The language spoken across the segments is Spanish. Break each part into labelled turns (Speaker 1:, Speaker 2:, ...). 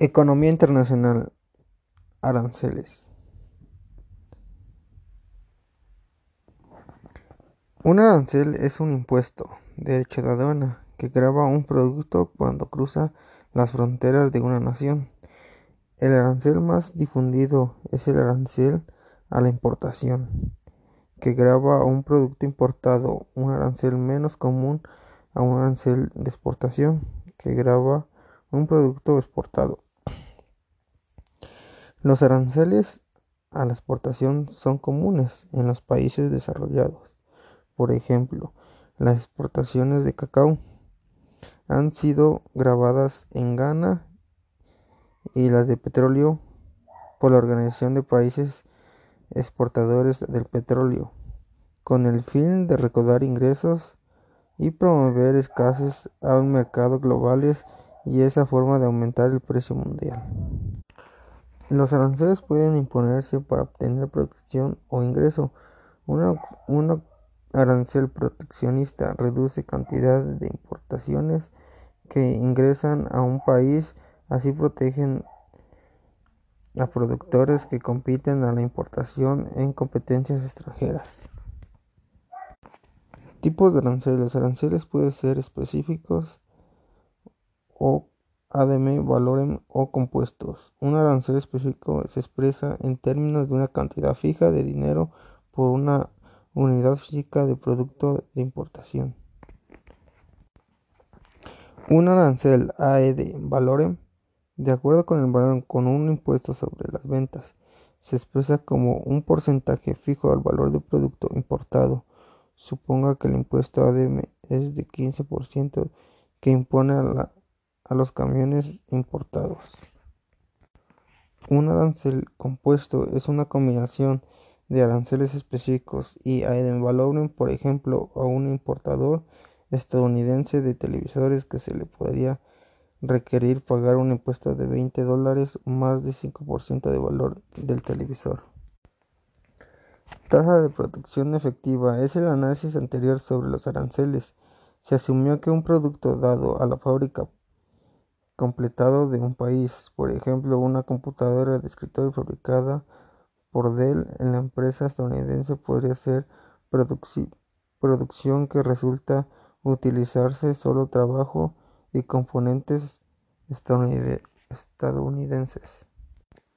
Speaker 1: Economía internacional. Aranceles. Un arancel es un impuesto, derecho de aduana, que grava un producto cuando cruza las fronteras de una nación. El arancel más difundido es el arancel a la importación, que grava un producto importado, un arancel menos común a un arancel de exportación, que grava un producto exportado. Los aranceles a la exportación son comunes en los países desarrollados. Por ejemplo, las exportaciones de cacao han sido grabadas en Ghana y las de petróleo por la Organización de Países Exportadores del Petróleo, con el fin de recaudar ingresos y promover escasez a un mercado globales y esa forma de aumentar el precio mundial. Los aranceles pueden imponerse para obtener protección o ingreso. Un arancel proteccionista reduce cantidad de importaciones que ingresan a un país, así protegen a productores que compiten a la importación en competencias extranjeras. Tipos de aranceles. Aranceles pueden ser específicos o ADM, valorem o compuestos. Un arancel específico se expresa en términos de una cantidad fija de dinero por una unidad física de producto de importación. Un arancel AED valorem, de acuerdo con el valor con un impuesto sobre las ventas, se expresa como un porcentaje fijo al valor del producto importado. Suponga que el impuesto ADM es de 15% que impone a la a los camiones importados. Un arancel compuesto es una combinación de aranceles específicos y valoren, por ejemplo, a un importador estadounidense de televisores que se le podría requerir pagar un impuesto de 20 dólares más de 5% de valor del televisor. Tasa de producción efectiva es el análisis anterior sobre los aranceles. Se asumió que un producto dado a la fábrica completado de un país, por ejemplo, una computadora de escritorio fabricada por Dell en la empresa estadounidense podría ser producción que resulta utilizarse solo trabajo y componentes estadounidenses.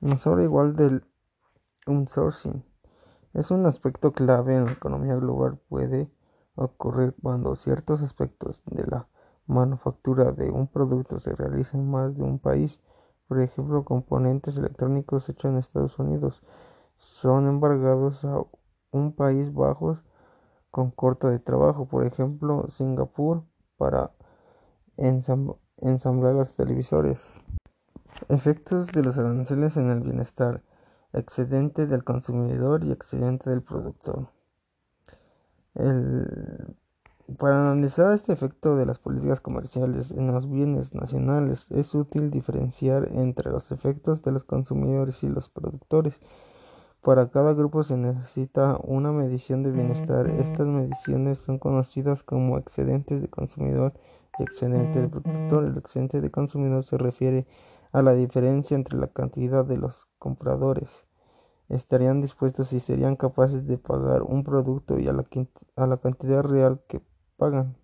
Speaker 1: Nos habla igual del outsourcing. Es un aspecto clave en la economía global. Puede ocurrir cuando ciertos aspectos de la manufactura de un producto se realiza en más de un país, por ejemplo, componentes electrónicos hechos en Estados Unidos son embargados a un país bajos con corta de trabajo, por ejemplo, Singapur, para ensamblar los televisores. Efectos de los aranceles en el bienestar, excedente del consumidor y excedente del productor. El para analizar este efecto de las políticas comerciales en los bienes nacionales es útil diferenciar entre los efectos de los consumidores y los productores. Para cada grupo se necesita una medición de bienestar. Estas mediciones son conocidas como excedentes de consumidor y excedente de productor. El excedente de consumidor se refiere a la diferencia entre la cantidad de los compradores estarían dispuestos y serían capaces de pagar un producto y a la, a la cantidad real que pagan.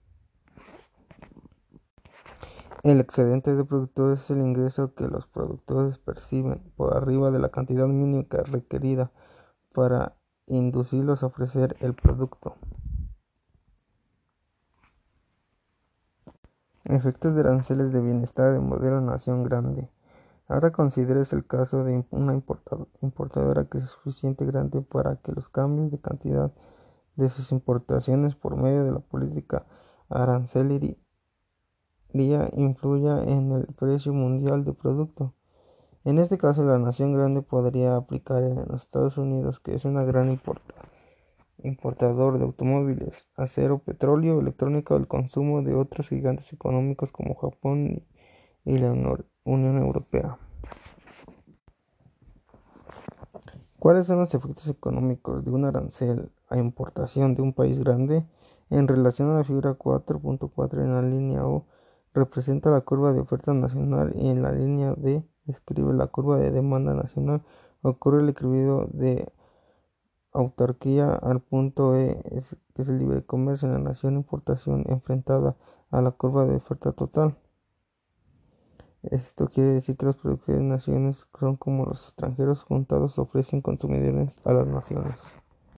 Speaker 1: El excedente de productores es el ingreso que los productores perciben por arriba de la cantidad mínima requerida para inducirlos a ofrecer el producto. Efectos de aranceles de bienestar de modelo nación grande. Ahora consideres el caso de una importadora que es suficiente grande para que los cambios de cantidad de sus importaciones por medio de la política arancelaria influya en el precio mundial del producto. En este caso, la nación grande podría aplicar en los Estados Unidos, que es una gran importador de automóviles, acero, petróleo, electrónica el consumo de otros gigantes económicos como Japón y la Unión Europea. ¿Cuáles son los efectos económicos de un arancel a importación de un país grande? En relación a la figura 4.4 en la línea O, representa la curva de oferta nacional y en la línea D describe la curva de demanda nacional. Ocurre el equilibrio de autarquía al punto E, que es el libre comercio en la nación importación enfrentada a la curva de oferta total. Esto quiere decir que los productores naciones son como los extranjeros juntados ofrecen consumidores a las naciones.